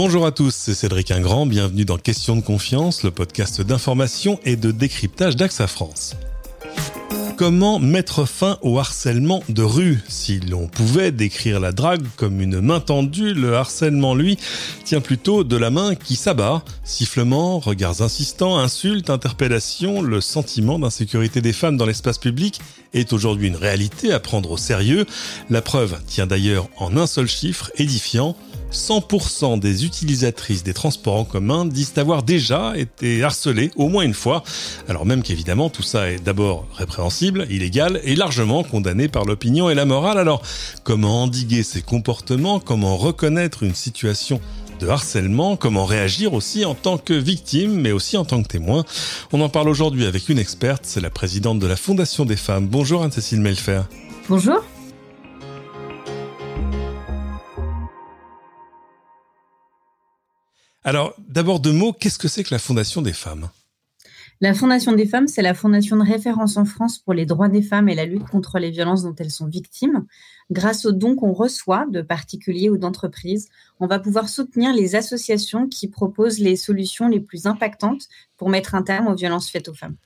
Bonjour à tous, c'est Cédric Ingrand, bienvenue dans Question de confiance, le podcast d'information et de décryptage d'AXA France. Comment mettre fin au harcèlement de rue? Si l'on pouvait décrire la drague comme une main tendue, le harcèlement, lui, tient plutôt de la main qui s'abat. Sifflements, regards insistants, insultes, interpellations, le sentiment d'insécurité des femmes dans l'espace public est aujourd'hui une réalité à prendre au sérieux. La preuve tient d'ailleurs en un seul chiffre édifiant. 100% des utilisatrices des transports en commun disent avoir déjà été harcelées au moins une fois, alors même qu'évidemment tout ça est d'abord répréhensible, illégal et largement condamné par l'opinion et la morale. Alors comment endiguer ces comportements, comment reconnaître une situation de harcèlement, comment réagir aussi en tant que victime, mais aussi en tant que témoin? On en parle aujourd'hui avec une experte, c'est la présidente de la Fondation des femmes. Bonjour Anne-Cécile Melfer. Bonjour. Alors, d'abord deux mots, qu'est-ce que c'est que la Fondation des femmes? La Fondation des femmes, c'est la fondation de référence en France pour les droits des femmes et la lutte contre les violences dont elles sont victimes. Grâce aux dons qu'on reçoit de particuliers ou d'entreprises, on va pouvoir soutenir les associations qui proposent les solutions les plus impactantes pour mettre un terme aux violences faites aux femmes.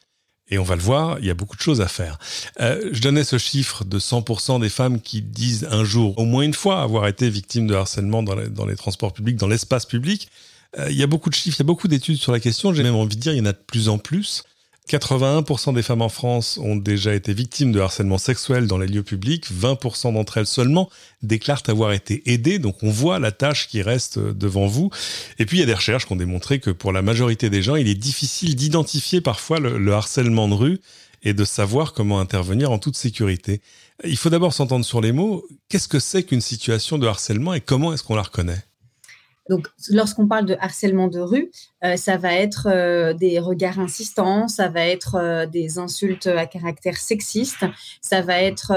Et on va le voir, il y a beaucoup de choses à faire. Euh, je donnais ce chiffre de 100% des femmes qui disent un jour, au moins une fois, avoir été victimes de harcèlement dans les, dans les transports publics, dans l'espace public. Euh, il y a beaucoup de chiffres, il y a beaucoup d'études sur la question. J'ai même envie de dire, il y en a de plus en plus. 81% des femmes en France ont déjà été victimes de harcèlement sexuel dans les lieux publics. 20% d'entre elles seulement déclarent avoir été aidées. Donc on voit la tâche qui reste devant vous. Et puis il y a des recherches qui ont démontré que pour la majorité des gens, il est difficile d'identifier parfois le, le harcèlement de rue et de savoir comment intervenir en toute sécurité. Il faut d'abord s'entendre sur les mots. Qu'est-ce que c'est qu'une situation de harcèlement et comment est-ce qu'on la reconnaît? Donc, lorsqu'on parle de harcèlement de rue, euh, ça va être euh, des regards insistants, ça va être euh, des insultes à caractère sexiste, ça va être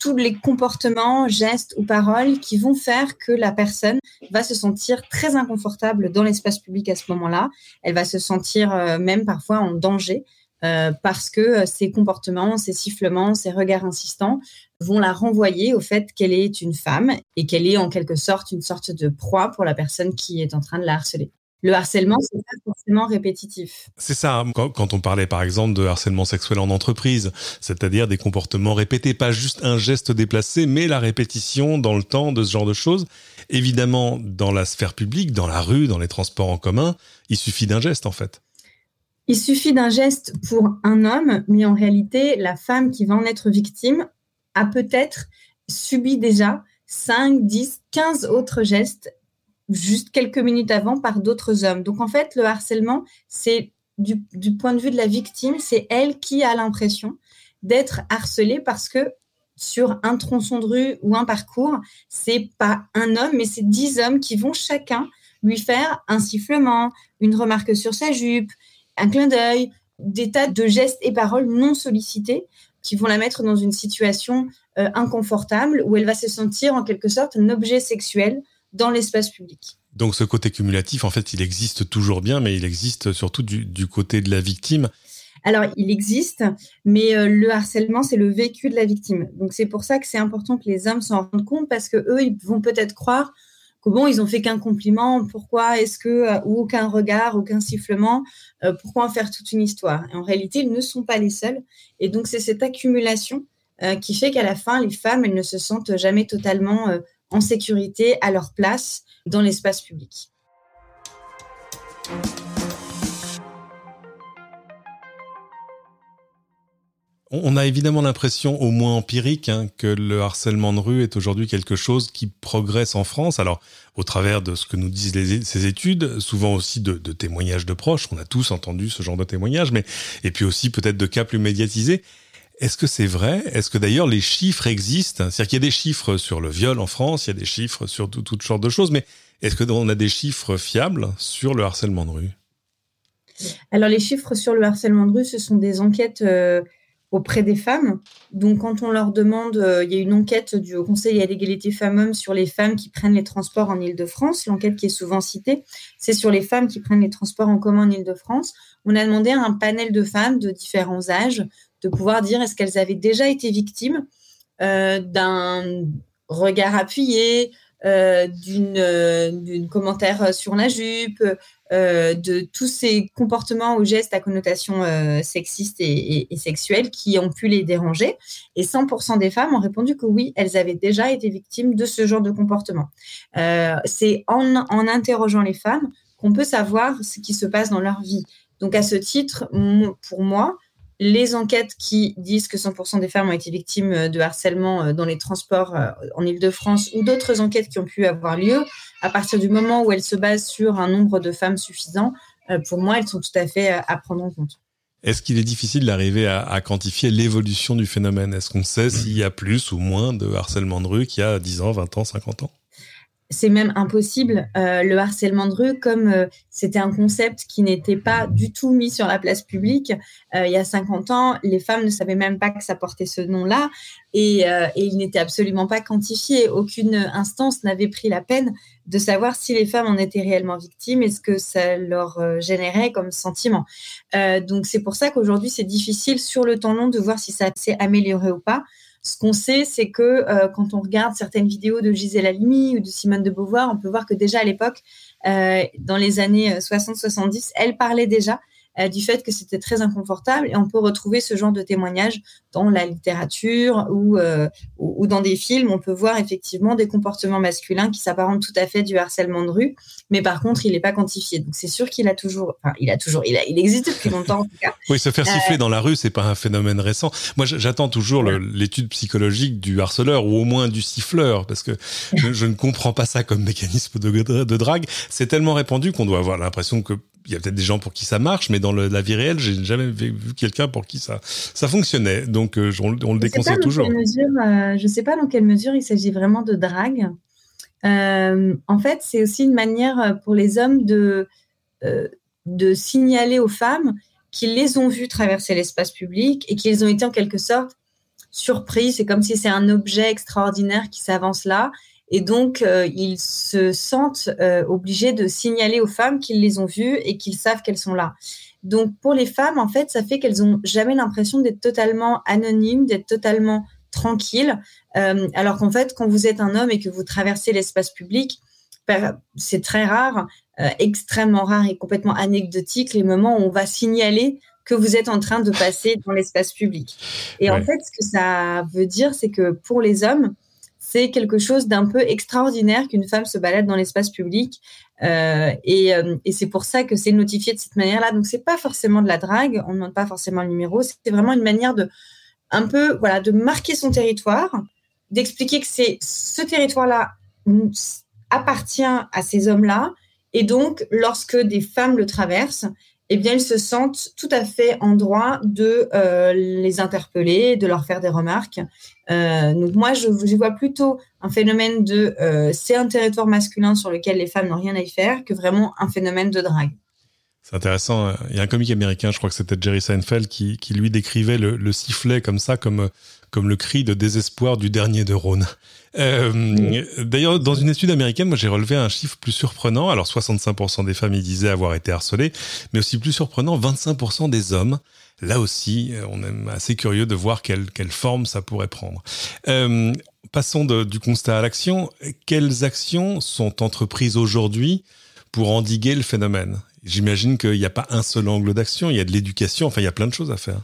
tous les comportements, gestes ou paroles qui vont faire que la personne va se sentir très inconfortable dans l'espace public à ce moment-là. Elle va se sentir même parfois en danger euh, parce que euh, ces comportements, ces sifflements, ces regards insistants vont la renvoyer au fait qu'elle est une femme et qu'elle est en quelque sorte une sorte de proie pour la personne qui est en train de la harceler. Le harcèlement, c'est pas forcément répétitif. C'est ça. Hein. Quand, on parlait par exemple de harcèlement sexuel en entreprise, c'est-à-dire des comportements répétés, pas juste un geste déplacé, mais la répétition dans le temps de ce genre de choses. Évidemment, dans la sphère publique, dans la rue, dans les transports en commun, il suffit d'un geste en fait. Il suffit d'un geste pour un homme, mais en réalité, la femme qui va en être victime a peut-être subi déjà 5, 10, 15 autres gestes juste quelques minutes avant par d'autres hommes. Donc en fait, le harcèlement, c'est du, point de vue de la victime, c'est elle qui a l'impression d'être harcelée parce que sur un tronçon de rue ou un parcours, c'est pas un homme, mais c'est dix hommes qui vont chacun lui faire un sifflement, une remarque sur sa jupe, un clin d'œil, des tas de gestes et paroles non sollicités qui vont la mettre dans une situation euh, inconfortable où elle va se sentir en quelque sorte un objet sexuel dans l'espace public. Donc ce côté cumulatif, en fait, il existe toujours bien, mais il existe surtout du, côté de la victime. Alors, il existe, mais euh, le harcèlement, c'est le vécu de la victime. Donc, c'est pour ça que c'est important que les hommes s'en rendent compte parce que eux, ils vont peut-être croire bon, ils ont fait qu'un compliment, pourquoi est-ce que, euh, ou aucun regard, aucun sifflement, euh, pourquoi en faire toute une histoire? En réalité, ils ne sont pas les seuls. Et donc, c'est cette accumulation euh, qui fait qu'à la fin, les femmes, elles ne se sentent jamais totalement en sécurité à leur place dans l'espace public. On a évidemment l'impression, au moins empirique, hein, que le harcèlement de rue est aujourd'hui quelque chose qui progresse en France. Alors, au travers de ce que nous disent ces études, souvent aussi de, témoignages de proches, on a tous entendu ce genre de témoignages, mais et puis aussi peut-être de cas plus médiatisés. Est-ce que c'est vrai? Est-ce que d'ailleurs les chiffres existent? C'est-à-dire qu'il y a des chiffres sur le viol en France, il y a des chiffres sur toutes sortes de choses, mais est-ce qu'on a des chiffres fiables sur le harcèlement de rue? Alors les chiffres sur le harcèlement de rue, ce sont des enquêtes euh, auprès des femmes. Donc, quand on leur demande, euh, il y a une enquête du Conseil à l'égalité femmes-hommes sur les femmes qui prennent les transports en Ile-de-France. L'enquête qui est souvent citée, c'est sur les femmes qui prennent les transports en commun en Ile-de-France. On a demandé à un panel de femmes de différents âges de pouvoir dire est-ce qu'elles avaient déjà été victimes euh, d'un regard appuyé, d'une commentaire sur la jupe, de tous ces comportements ou gestes à connotation sexiste et, sexuelle qui ont pu les déranger. Et 100% des femmes ont répondu que oui, elles avaient déjà été victimes de ce genre de comportement. C'est en interrogeant les femmes qu'on peut savoir ce qui se passe dans leur vie. Donc à ce titre, pour moi, les enquêtes qui disent que 100% des femmes ont été victimes euh, de harcèlement euh, dans les transports euh, en Ile-de-France ou d'autres enquêtes qui ont pu avoir lieu, à partir du moment où elles se basent sur un nombre de femmes suffisant, pour moi, elles sont tout à fait à prendre en compte. Est-ce qu'il est difficile d'arriver à, à, quantifier l'évolution du phénomène? Est-ce qu'on sait s'il y a plus ou moins de harcèlement de rue qu'il y a 10 ans, 20 ans, 50 ans? C'est même impossible. Euh, le harcèlement de rue, comme euh, c'était un concept qui n'était pas du tout mis sur la place publique, euh, il y a 50 ans, les femmes ne savaient même pas que ça portait ce nom-là et, et, il n'était absolument pas quantifié. Aucune instance n'avait pris la peine de savoir si les femmes en étaient réellement victimes et ce que ça leur générait comme sentiment. donc c'est pour ça qu'aujourd'hui, c'est difficile sur le temps long de voir si ça s'est amélioré ou pas. Ce qu'on sait, c'est que euh, quand on regarde certaines vidéos de Gisèle Halimi ou de Simone de Beauvoir, on peut voir que déjà à l'époque, euh, dans les années 60-70, euh, elle parlait déjà euh, du fait que c'était très inconfortable. Et on peut retrouver ce genre de témoignages dans la littérature ou, euh, ou, dans des films. On peut voir effectivement des comportements masculins qui s'apparentent tout à fait du harcèlement de rue, mais par contre, il n'est pas quantifié. Donc c'est sûr qu'il a toujours, enfin, il a toujours, il, a, il existe depuis longtemps en tout cas. Oui, se faire siffler euh, dans la rue, c'est pas un phénomène récent. Moi, j'attends toujours l'étude psychologique du harceleur ou au moins du siffleur, parce que je, ne comprends pas ça comme mécanisme de, de drague. C'est tellement répandu qu'on doit avoir l'impression que il y a peut-être des gens pour qui ça marche, mais dans la vie réelle, j'ai jamais vu quelqu'un pour qui ça, ça fonctionnait. Donc, euh, on, le déconseille toujours. Euh, je ne sais pas dans quelle mesure il s'agit vraiment de drague. Euh, en fait, c'est aussi une manière pour les hommes de, de signaler aux femmes qu'ils les ont vus traverser l'espace public et qu'ils ont été en quelque sorte surpris. C'est comme si c'est un objet extraordinaire qui s'avance là et donc, euh, ils se sentent euh, obligés de signaler aux femmes qu'ils les ont vues et qu'ils savent qu'elles sont là. Donc, pour les femmes, en fait, ça fait qu'elles n'ont jamais l'impression d'être totalement anonymes, d'être totalement tranquilles. Euh, alors qu'en fait, quand vous êtes un homme et que vous traversez l'espace public, ben, c'est très rare, extrêmement rare et complètement anecdotique les moments où on va signaler que vous êtes en train de passer dans l'espace public. Et en fait, ce que ça veut dire, c'est que pour les hommes, c'est quelque chose d'un peu extraordinaire qu'une femme se balade dans l'espace public. Euh, euh, et, c'est pour ça que c'est notifié de cette manière-là. Donc, c'est pas forcément de la drague, on ne demande pas forcément le numéro, c'est vraiment une manière de, un peu, voilà, de marquer son territoire, d'expliquer que c'est ce territoire-là appartient à ces hommes-là. Et donc, lorsque des femmes le traversent, eh bien, ils se sentent tout à fait en droit de euh, les interpeller, de leur faire des remarques. Euh, donc moi, je, vois plutôt un phénomène de euh, c'est un territoire masculin sur lequel les femmes n'ont rien à y faire que vraiment un phénomène de drague. C'est intéressant. Il y a un comique américain, je crois que c'était Jerry Seinfeld, qui, qui lui décrivait le, le, sifflet comme ça, comme comme le cri de désespoir du dernier de Rhône. Euh, D'ailleurs, dans une étude américaine, moi j'ai relevé un chiffre plus surprenant. Alors 65% des femmes y disaient avoir été harcelées, mais aussi plus surprenant, 25% des hommes. Là aussi, euh, on est assez curieux de voir quelle, quelle forme ça pourrait prendre. Euh, passons de, du constat à l'action. Quelles actions sont entreprises aujourd'hui pour endiguer le phénomène? J'imagine qu'il n'y a pas un seul angle d'action, il y a de l'éducation, enfin il y a plein de choses à faire.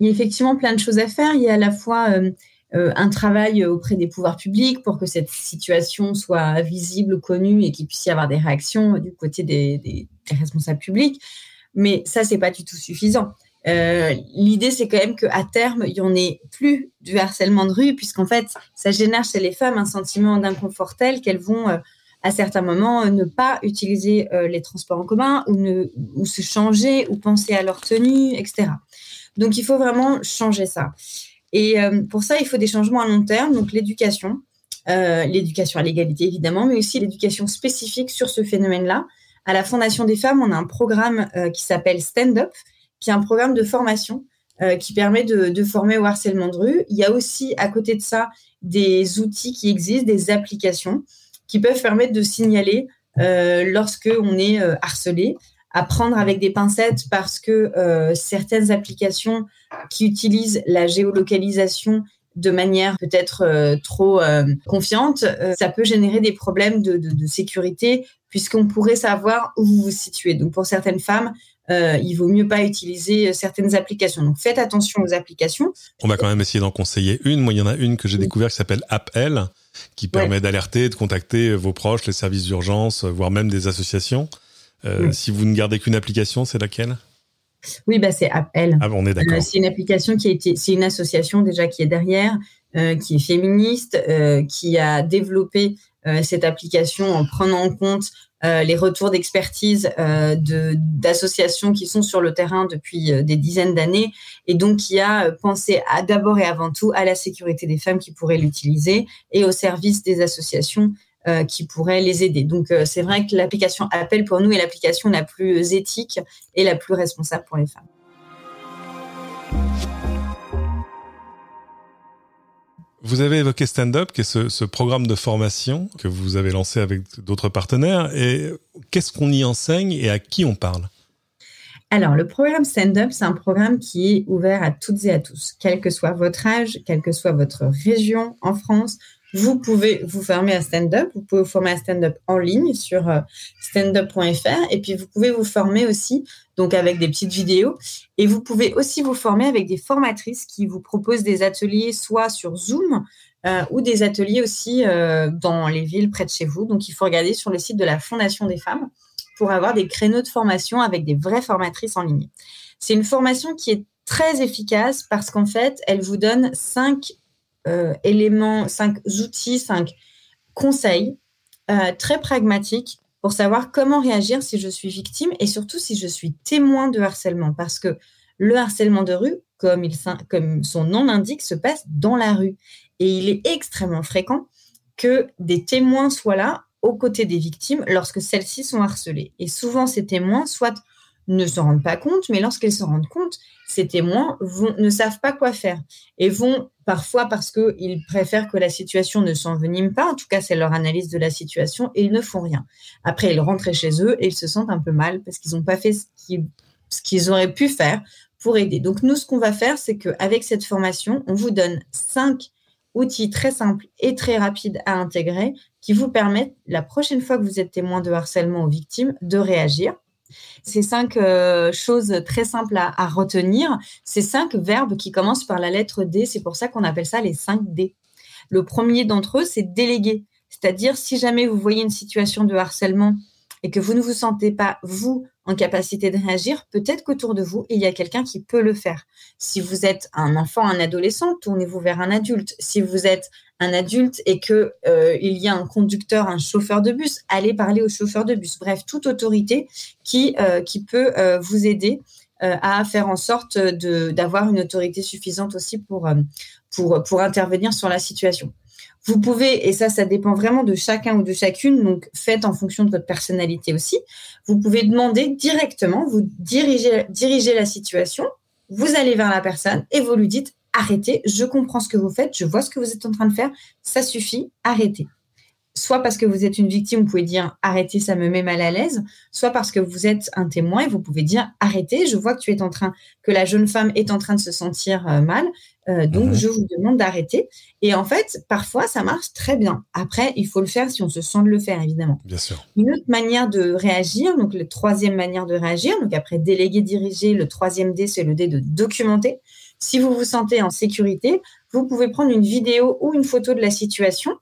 Il y a effectivement plein de choses à faire. Il y a à la fois euh, euh, un travail auprès des pouvoirs publics pour que cette situation soit visible, connue et qu'il puisse y avoir des réactions du côté des, responsables publics. Mais ça, c'est pas du tout suffisant. Euh, l'idée, c'est quand même qu'à terme, il n'y en ait plus du harcèlement de rue, puisqu'en fait, ça génère chez les femmes un sentiment d'inconfort tel qu'elles vont, à certains moments, ne pas utiliser les transports en commun ou, se changer ou penser à leur tenue, etc. Donc, il faut vraiment changer ça. Et euh, pour ça, il faut des changements à long terme, donc l'éducation, euh, l'éducation à l'égalité évidemment, mais aussi l'éducation spécifique sur ce phénomène-là. À la Fondation des femmes, on a un programme euh, qui s'appelle Stand Up, qui est un programme de formation qui permet de, de, former au harcèlement de rue. Il y a aussi à côté de ça des outils qui existent, des applications qui peuvent permettre de signaler lorsque on est harcelé à prendre avec des pincettes parce que euh, certaines applications qui utilisent la géolocalisation de manière peut-être euh, trop euh, confiante, euh, ça peut générer des problèmes de, de, de sécurité puisqu'on pourrait savoir où vous vous situez. Donc pour certaines femmes, il vaut mieux pas utiliser certaines applications. Donc faites attention aux applications. On va quand même essayer d'en conseiller une. Moi, il y en a une que j'ai découvert qui s'appelle AppL, qui permet d'alerter, de contacter vos proches, les services d'urgence, voire même des associations. Si vous ne gardez qu'une application, c'est laquelle? Oui, bah, c'est Appel. Ah, on est d'accord. Euh, c'est une application qui a été, c'est une association déjà qui est derrière, euh, qui est féministe, euh, qui a développé cette application en prenant en compte les retours d'expertise de, d'associations qui sont sur le terrain depuis des dizaines d'années et donc qui a pensé d'abord et avant tout à la sécurité des femmes qui pourraient l'utiliser et au service des associations euh, qui pourraient les aider. Donc, euh, c'est vrai que l'application Appel pour nous est l'application la plus éthique et la plus responsable pour les femmes. Vous avez évoqué Stand Up, qui est ce, programme de formation que vous avez lancé avec d'autres partenaires. Et qu'est-ce qu'on y enseigne et à qui on parle? Alors, le programme Stand Up, c'est un programme qui est ouvert à toutes et à tous, quel que soit votre âge, quelle que soit votre région en France. Vous pouvez vous former à stand-up, vous pouvez vous former à stand-up en ligne sur euh, standup.fr et puis vous pouvez vous former aussi donc avec des petites vidéos et vous pouvez aussi vous former avec des formatrices qui vous proposent des ateliers soit sur Zoom euh, ou des ateliers aussi euh, dans les villes près de chez vous. Donc il faut regarder sur le site de la Fondation des femmes pour avoir des créneaux de formation avec des vraies formatrices en ligne. C'est une formation qui est très efficace parce qu'en fait, elle vous donne cinq euh, éléments, cinq outils, cinq conseils très pragmatiques pour savoir comment réagir si je suis victime et surtout si je suis témoin de harcèlement. Parce que le harcèlement de rue, comme, son nom l'indique, se passe dans la rue. Et il est extrêmement fréquent que des témoins soient là aux côtés des victimes lorsque celles-ci sont harcelées. Et souvent, ces témoins, soit ne se rendent pas compte, mais lorsqu'ils se rendent compte, ces témoins ne savent pas quoi faire et vont parfois parce qu'ils préfèrent que la situation ne s'envenime pas, en tout cas c'est leur analyse de la situation, et ils ne font rien. Après, ils rentrent chez eux et ils se sentent un peu mal parce qu'ils n'ont pas fait ce qu'ils auraient pu faire pour aider. Donc nous, ce qu'on va faire, c'est qu'avec cette formation, on vous donne cinq outils très simples et très rapides à intégrer qui vous permettent, la prochaine fois que vous êtes témoin de harcèlement aux victimes, de réagir ces cinq euh, choses très simples à, retenir, ces cinq verbes qui commencent par la lettre D, c'est pour ça qu'on appelle ça les cinq D. Le premier d'entre eux, c'est déléguer. C'est-à-dire, si jamais vous voyez une situation de harcèlement et que vous ne vous sentez pas, vous, en capacité de réagir, peut-être qu'autour de vous, il y a quelqu'un qui peut le faire. Si vous êtes un enfant, un adolescent, tournez-vous vers un adulte. Si vous êtes adulte et que euh, il y a un conducteur, un chauffeur de bus, allez parler au chauffeur de bus. Bref, toute autorité qui, euh, peut euh, vous aider à faire en sorte d'avoir une autorité suffisante aussi pour, intervenir sur la situation. Vous pouvez, et ça, ça dépend vraiment de chacun ou de chacune, donc faites en fonction de votre personnalité aussi. Vous pouvez demander directement, vous dirigez la situation, vous allez vers la personne et vous lui dites arrêtez, je comprends ce que vous faites, je vois ce que vous êtes en train de faire, ça suffit, arrêtez. Soit parce que vous êtes une victime, vous pouvez dire arrêtez, ça me met mal à l'aise, soit parce que vous êtes un témoin et vous pouvez dire arrêtez, je vois que tu es en train, que la jeune femme est en train de se sentir euh, mal, euh, donc mhm. je vous demande d'arrêter. Et en fait, parfois ça marche très bien. Après, il faut le faire si on se sent de le faire, évidemment. Bien sûr. Une autre manière de réagir, donc la troisième manière de réagir, donc après déléguer, diriger, le troisième D, c'est le D de documenter. Si vous vous sentez en sécurité, vous pouvez prendre une vidéo ou une photo de la situation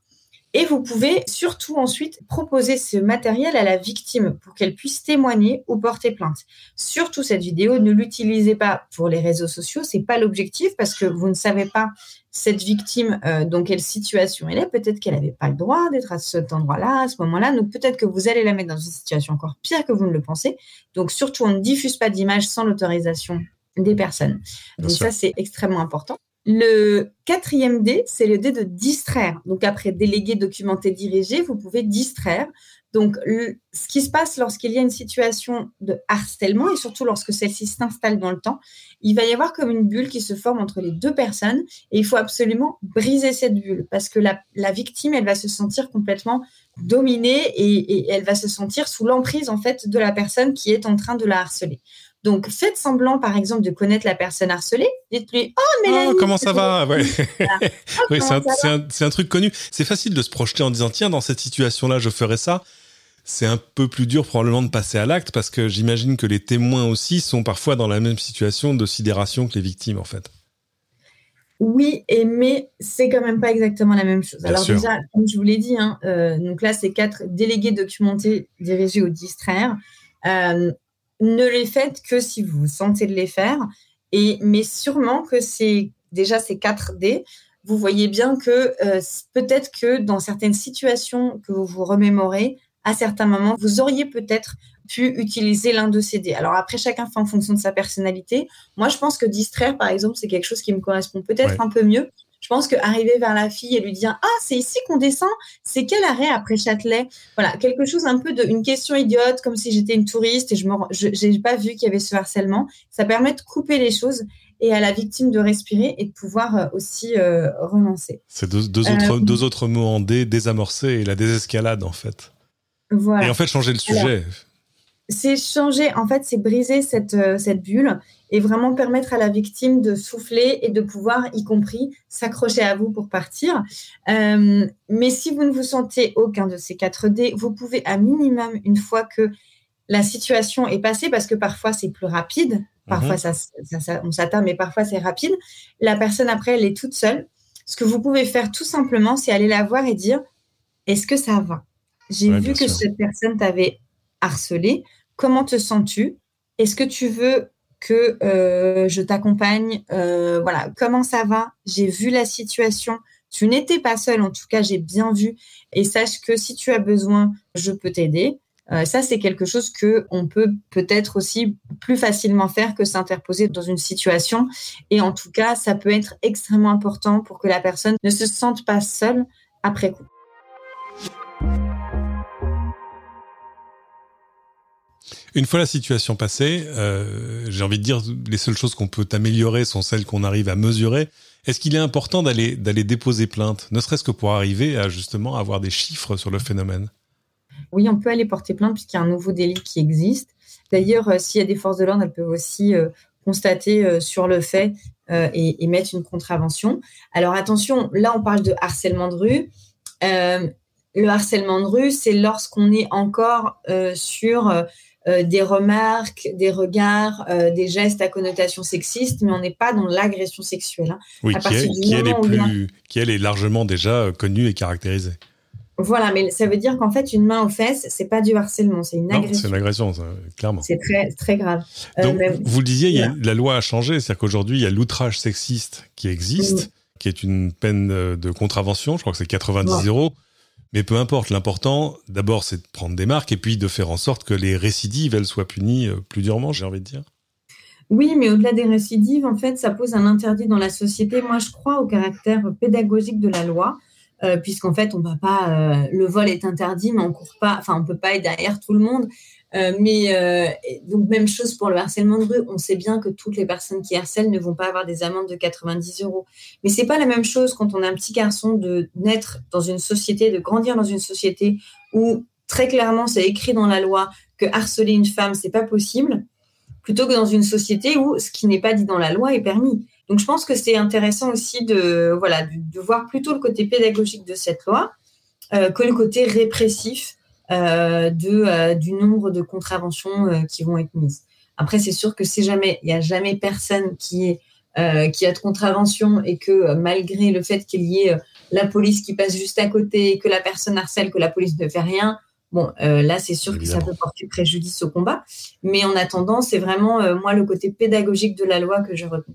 et vous pouvez surtout ensuite proposer ce matériel à la victime pour qu'elle puisse témoigner ou porter plainte. Surtout cette vidéo, ne l'utilisez pas pour les réseaux sociaux, c'est pas l'objectif parce que vous ne savez pas cette victime euh, dans quelle situation elle est. Peut-être qu'elle n'avait pas le droit d'être à cet endroit-là, à ce moment-là. Donc peut-être que vous allez la mettre dans une situation encore pire que vous ne le pensez. Donc surtout, on ne diffuse pas d'images sans l'autorisation des personnes. Donc ça, c'est extrêmement important. Le quatrième D, c'est le D de distraire. Donc après déléguer, documenter, diriger, vous pouvez distraire. Donc ce qui se passe lorsqu'il y a une situation de harcèlement et surtout lorsque celle-ci s'installe dans le temps, il va y avoir comme une bulle qui se forme entre les deux personnes et il faut absolument briser cette bulle parce que la, victime, elle va se sentir complètement dominée et, et elle va se sentir sous l'emprise en fait de la personne qui est en train de la harceler. Donc, faites semblant, par exemple, de connaître la personne harcelée. Dites-lui Oh, Mélanie Oh, comment ça va? Ouais. oui, c'est un, un, truc connu. C'est facile de se projeter en disant Tiens, dans cette situation-là, je ferais ça. C'est un peu plus dur probablement de passer à l'acte parce que j'imagine que les témoins aussi sont parfois dans la même situation de sidération que les victimes, en fait. Oui, et mais c'est quand même pas exactement la même chose. Alors déjà, comme je vous l'ai dit, hein, euh, donc là, c'est quatre délégués documentés dirigés au distraire. Euh, ne les faites que si vous sentez de les faire. Et, mais sûrement que c'est déjà ces 4 D, vous voyez bien que euh, peut-être que dans certaines situations que vous vous remémorez, à certains moments, vous auriez peut-être pu utiliser l'un de ces dés. Alors après, chacun fait en fonction de sa personnalité. Moi, je pense que distraire, par exemple, c'est quelque chose qui me correspond peut-être un peu mieux. Je pense qu'arriver vers la fille et lui dire Ah, c'est ici qu'on descend, c'est quel arrêt après Châtelet? Voilà, quelque chose un peu de une question idiote, comme si j'étais une touriste et je n'ai pas vu qu'il y avait ce harcèlement. Ça permet de couper les choses et à la victime de respirer et de pouvoir euh, aussi euh, renoncer. C'est deux, autres, euh, deux autres mots en D, désamorcer et la désescalade en fait. Voilà. Et en fait, changer le sujet c'est changer, en fait, c'est briser cette, euh, cette bulle et vraiment permettre à la victime de souffler et de pouvoir, y compris, s'accrocher à vous pour partir. Euh, mais si vous ne vous sentez aucun de ces 4 D, vous pouvez à minimum, une fois que la situation est passée, parce que parfois c'est plus rapide, parfois mhm. ça, on s'atteint, mais parfois c'est rapide, la personne après, elle est toute seule. Ce que vous pouvez faire tout simplement, c'est aller la voir et dire, est-ce que ça va? J'ai vu que cette personne t'avait harcelé Comment te sens-tu? Est-ce que tu veux que euh, je t'accompagne? Euh, Voilà, comment ça va? J'ai vu la situation. Tu n'étais pas seule, en tout cas, j'ai bien vu. Et sache que si tu as besoin, je peux t'aider. Euh, ça, c'est quelque chose que on peut peut-être aussi plus facilement faire que s'interposer dans une situation. Et en tout cas, ça peut être extrêmement important pour que la personne ne se sente pas seule après coup. Une fois la situation passée, euh, j'ai envie de dire, les seules choses qu'on peut améliorer sont celles qu'on arrive à mesurer. Est-ce qu'il est important d'aller d'aller déposer plainte, ne serait-ce que pour arriver à justement avoir des chiffres sur le phénomène? Oui, on peut aller porter plainte puisqu'il y a un nouveau délit qui existe. D'ailleurs, euh, s'il y a des forces de l'ordre, elles peuvent aussi euh, constater sur le fait et, et, mettre une contravention. Alors attention, là on parle de harcèlement de rue. le harcèlement de rue, c'est lorsqu'on est encore sur euh, des remarques, des regards, euh, des gestes à connotation sexiste, mais on n'est pas dans l'agression sexuelle. Hein. Oui, qui, est, plus, qui elle est largement déjà euh, connue et caractérisée. Voilà, mais ça veut dire qu'en fait, une main aux fesses, c'est pas du harcèlement, c'est une agression. C'est une agression, clairement. C'est très, très grave. Donc, vous le disiez, la loi a changé, c'est-à-dire qu'aujourd'hui, il y a l'outrage sexiste qui existe, mm. qui est une peine de contravention, je crois que c'est 90 euros. Mais peu importe, l'important, d'abord, c'est de prendre des marques et puis de faire en sorte que les récidives, elles soient punies euh, plus durement, j'ai envie de dire. Oui, mais au-delà des récidives, en fait, ça pose un interdit dans la société. Moi, je crois au caractère pédagogique de la loi, euh, puisqu'en fait, on va pas. Euh, le vol est interdit, mais on court pas. Enfin, on peut pas être derrière tout le monde. Euh, mais euh, donc même chose pour le harcèlement de rue. On sait bien que toutes les personnes qui harcèlent ne vont pas avoir des amendes de 90 euros. Mais c'est pas la même chose quand on a un petit garçon de naître dans une société, de grandir dans une société où très clairement c'est écrit dans la loi que harceler une femme c'est pas possible, plutôt que dans une société où ce qui n'est pas dit dans la loi est permis. Donc je pense que c'est intéressant aussi de voilà de, voir plutôt le côté pédagogique de cette loi euh, que le côté répressif de, euh, du nombre de contraventions euh, qui vont être mises. Après, c'est sûr que si jamais il n'y a jamais personne qui est qui a de contravention et que malgré le fait qu'il y ait la police qui passe juste à côté, que la personne harcèle, que la police ne fait rien, bon, là c'est sûr que ça peut porter préjudice au combat. Mais en attendant, c'est vraiment moi le côté pédagogique de la loi que je retiens.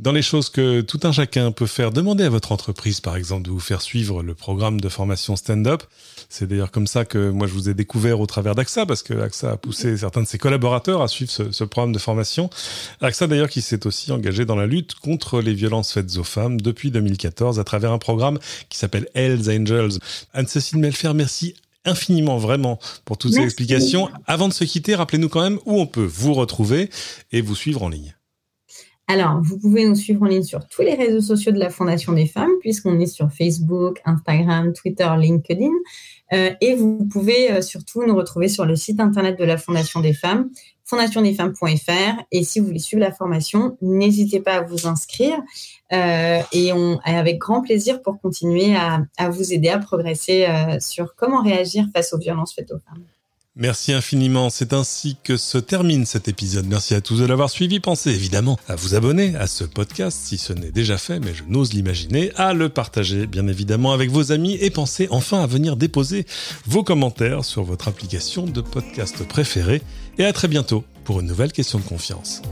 Dans les choses que tout un chacun peut faire, demandez à votre entreprise, par exemple, de vous faire suivre le programme de formation stand-up. C'est d'ailleurs comme ça que moi je vous ai découvert au travers d'AXA, parce que AXA a poussé certains de ses collaborateurs à suivre ce, programme de formation. AXA d'ailleurs qui s'est aussi engagé dans la lutte contre les violences faites aux femmes depuis 2014 à travers un programme qui s'appelle Hells Angels. Anne-Cécile Melfer, merci infiniment vraiment pour toutes ces explications. Avant de se quitter, rappelez-nous quand même où on peut vous retrouver et vous suivre en ligne. Alors, vous pouvez nous suivre en ligne sur tous les réseaux sociaux de la Fondation des femmes, puisqu'on est sur Facebook, Instagram, Twitter, LinkedIn. Euh, et vous pouvez euh, surtout nous retrouver sur le site internet de la Fondation des femmes, fondationdesfemmes.fr. Et si vous voulez suivre la formation, n'hésitez pas à vous inscrire. Euh, et avec grand plaisir pour continuer à, vous aider à progresser sur comment réagir face aux violences faites aux femmes. Merci infiniment. C'est ainsi que se termine cet épisode. Merci à tous de l'avoir suivi. Pensez évidemment à vous abonner à ce podcast si ce n'est déjà fait, mais je n'ose l'imaginer, à le partager bien évidemment avec vos amis et pensez enfin à venir déposer vos commentaires sur votre application de podcast préférée. Et à très bientôt pour une nouvelle question de confiance.